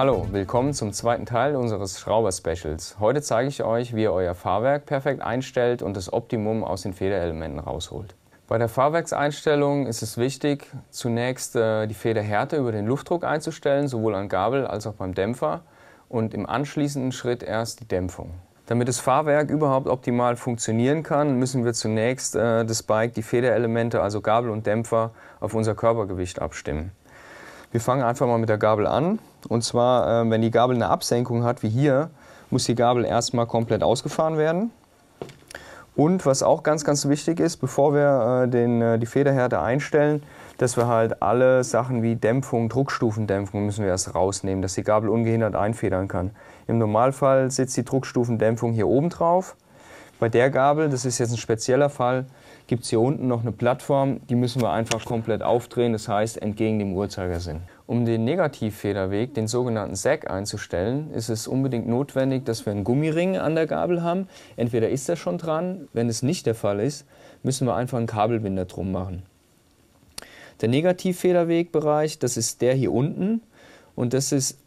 Hallo, willkommen zum zweiten Teil unseres Schrauber-Specials. Heute zeige ich euch, wie ihr euer Fahrwerk perfekt einstellt und das Optimum aus den Federelementen rausholt. Bei der Fahrwerkseinstellung ist es wichtig, zunächst äh, die Federhärte über den Luftdruck einzustellen, sowohl an Gabel als auch beim Dämpfer und im anschließenden Schritt erst die Dämpfung. Damit das Fahrwerk überhaupt optimal funktionieren kann, müssen wir zunächst äh, das Bike, die Federelemente, also Gabel und Dämpfer, auf unser Körpergewicht abstimmen. Wir fangen einfach mal mit der Gabel an. Und zwar, äh, wenn die Gabel eine Absenkung hat, wie hier, muss die Gabel erstmal komplett ausgefahren werden. Und was auch ganz, ganz wichtig ist, bevor wir äh, den, äh, die Federhärte einstellen, dass wir halt alle Sachen wie Dämpfung, Druckstufendämpfung müssen wir erst rausnehmen, dass die Gabel ungehindert einfedern kann. Im Normalfall sitzt die Druckstufendämpfung hier oben drauf. Bei der Gabel, das ist jetzt ein spezieller Fall, gibt es hier unten noch eine Plattform, die müssen wir einfach komplett aufdrehen, das heißt entgegen dem Uhrzeigersinn. Um den Negativfederweg, den sogenannten Sack, einzustellen, ist es unbedingt notwendig, dass wir einen Gummiring an der Gabel haben. Entweder ist er schon dran, wenn es nicht der Fall ist, müssen wir einfach einen Kabelbinder drum machen. Der Negativfederwegbereich, das ist der hier unten und das ist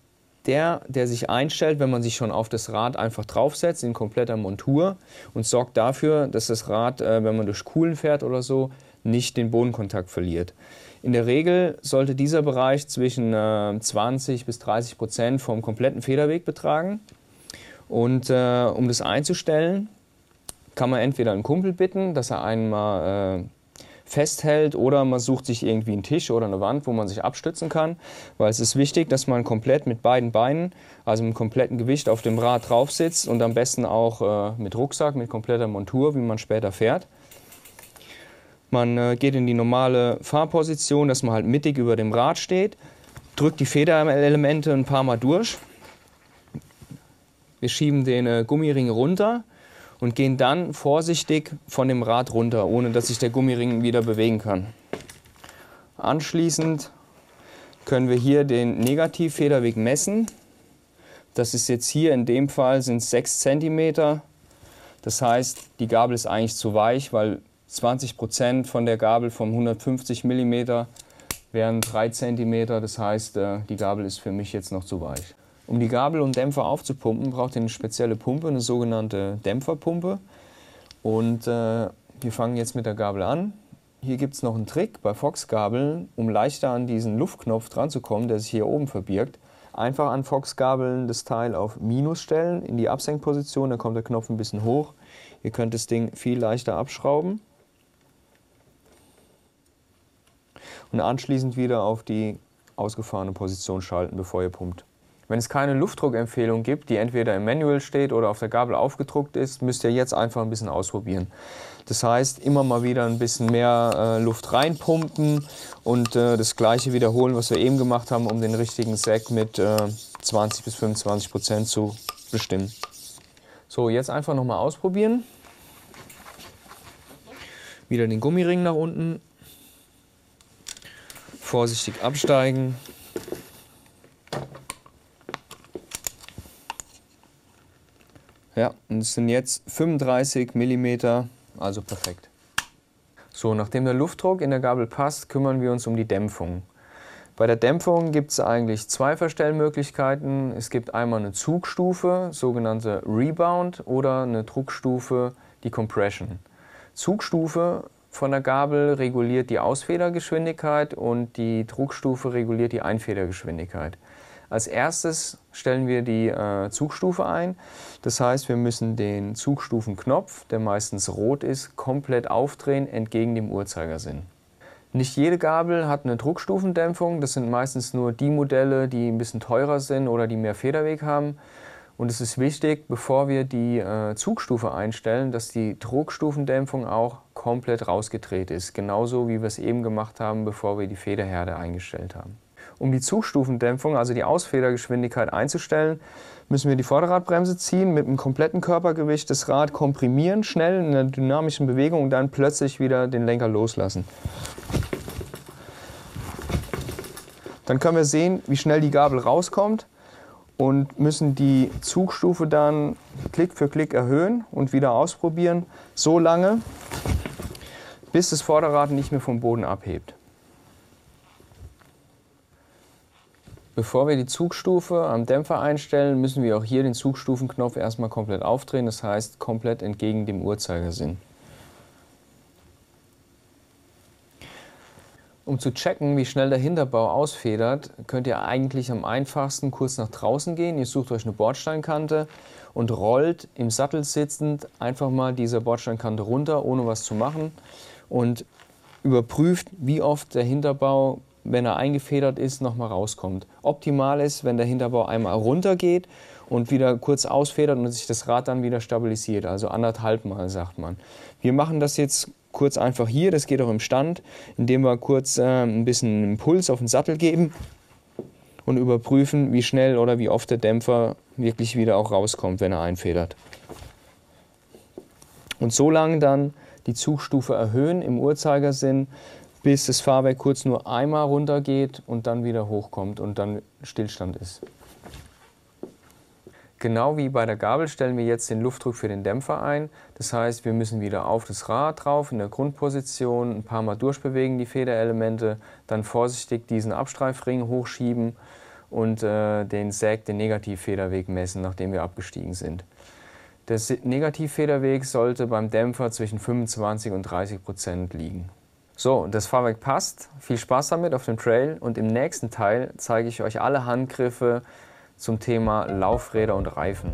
der, der sich einstellt, wenn man sich schon auf das Rad einfach draufsetzt, in kompletter Montur und sorgt dafür, dass das Rad, äh, wenn man durch Kuhlen fährt oder so, nicht den Bodenkontakt verliert. In der Regel sollte dieser Bereich zwischen äh, 20 bis 30 Prozent vom kompletten Federweg betragen. Und äh, um das einzustellen, kann man entweder einen Kumpel bitten, dass er einen mal äh, festhält oder man sucht sich irgendwie einen Tisch oder eine Wand, wo man sich abstützen kann, weil es ist wichtig, dass man komplett mit beiden Beinen, also mit komplettem Gewicht auf dem Rad drauf sitzt und am besten auch äh, mit Rucksack, mit kompletter Montur, wie man später fährt. Man äh, geht in die normale Fahrposition, dass man halt mittig über dem Rad steht, drückt die Federelemente ein paar Mal durch. Wir schieben den äh, Gummiring runter und gehen dann vorsichtig von dem Rad runter, ohne dass sich der Gummiring wieder bewegen kann. Anschließend können wir hier den Negativfederweg messen. Das ist jetzt hier in dem Fall sind 6 cm. Das heißt, die Gabel ist eigentlich zu weich, weil 20 Prozent von der Gabel vom 150 mm wären 3 cm. Das heißt, äh, die Gabel ist für mich jetzt noch zu weich. Um die Gabel und Dämpfer aufzupumpen, braucht ihr eine spezielle Pumpe, eine sogenannte Dämpferpumpe. Und äh, wir fangen jetzt mit der Gabel an. Hier gibt es noch einen Trick bei Fox-Gabeln, um leichter an diesen Luftknopf dran zu kommen, der sich hier oben verbirgt. Einfach an Fox-Gabeln das Teil auf Minus stellen, in die Absenkposition, dann kommt der Knopf ein bisschen hoch. Ihr könnt das Ding viel leichter abschrauben. Und anschließend wieder auf die ausgefahrene Position schalten, bevor ihr pumpt. Wenn es keine Luftdruckempfehlung gibt, die entweder im Manual steht oder auf der Gabel aufgedruckt ist, müsst ihr jetzt einfach ein bisschen ausprobieren. Das heißt, immer mal wieder ein bisschen mehr äh, Luft reinpumpen und äh, das gleiche wiederholen, was wir eben gemacht haben, um den richtigen Sack mit äh, 20 bis 25 Prozent zu bestimmen. So, jetzt einfach nochmal ausprobieren. Wieder den Gummiring nach unten. Vorsichtig absteigen. Ja, und es sind jetzt 35 mm, also perfekt. So, nachdem der Luftdruck in der Gabel passt, kümmern wir uns um die Dämpfung. Bei der Dämpfung gibt es eigentlich zwei Verstellmöglichkeiten. Es gibt einmal eine Zugstufe, sogenannte Rebound, oder eine Druckstufe, die Compression. Zugstufe von der Gabel reguliert die Ausfedergeschwindigkeit und die Druckstufe reguliert die Einfedergeschwindigkeit. Als erstes stellen wir die äh, Zugstufe ein. Das heißt, wir müssen den Zugstufenknopf, der meistens rot ist, komplett aufdrehen entgegen dem Uhrzeigersinn. Nicht jede Gabel hat eine Druckstufendämpfung. Das sind meistens nur die Modelle, die ein bisschen teurer sind oder die mehr Federweg haben. Und es ist wichtig, bevor wir die äh, Zugstufe einstellen, dass die Druckstufendämpfung auch komplett rausgedreht ist. Genauso wie wir es eben gemacht haben, bevor wir die Federherde eingestellt haben. Um die Zugstufendämpfung, also die Ausfedergeschwindigkeit einzustellen, müssen wir die Vorderradbremse ziehen, mit einem kompletten Körpergewicht das Rad komprimieren, schnell in einer dynamischen Bewegung und dann plötzlich wieder den Lenker loslassen. Dann können wir sehen, wie schnell die Gabel rauskommt und müssen die Zugstufe dann Klick für Klick erhöhen und wieder ausprobieren, so lange, bis das Vorderrad nicht mehr vom Boden abhebt. Bevor wir die Zugstufe am Dämpfer einstellen, müssen wir auch hier den Zugstufenknopf erstmal komplett aufdrehen, das heißt komplett entgegen dem Uhrzeigersinn. Um zu checken, wie schnell der Hinterbau ausfedert, könnt ihr eigentlich am einfachsten kurz nach draußen gehen. Ihr sucht euch eine Bordsteinkante und rollt im Sattel sitzend einfach mal diese Bordsteinkante runter, ohne was zu machen und überprüft, wie oft der Hinterbau wenn er eingefedert ist, nochmal rauskommt. Optimal ist, wenn der Hinterbau einmal runter geht und wieder kurz ausfedert und sich das Rad dann wieder stabilisiert, also anderthalb Mal, sagt man. Wir machen das jetzt kurz einfach hier, das geht auch im Stand, indem wir kurz äh, ein bisschen Impuls auf den Sattel geben und überprüfen, wie schnell oder wie oft der Dämpfer wirklich wieder auch rauskommt, wenn er einfedert. Und so lange dann die Zugstufe erhöhen im Uhrzeigersinn, bis das Fahrwerk kurz nur einmal runter geht und dann wieder hochkommt und dann Stillstand ist. Genau wie bei der Gabel stellen wir jetzt den Luftdruck für den Dämpfer ein. Das heißt, wir müssen wieder auf das Rad drauf in der Grundposition, ein paar Mal durchbewegen die Federelemente, dann vorsichtig diesen Abstreifring hochschieben und äh, den Säg, den Negativfederweg messen, nachdem wir abgestiegen sind. Der Negativfederweg sollte beim Dämpfer zwischen 25 und 30 Prozent liegen. So, das Fahrwerk passt. Viel Spaß damit auf dem Trail und im nächsten Teil zeige ich euch alle Handgriffe zum Thema Laufräder und Reifen.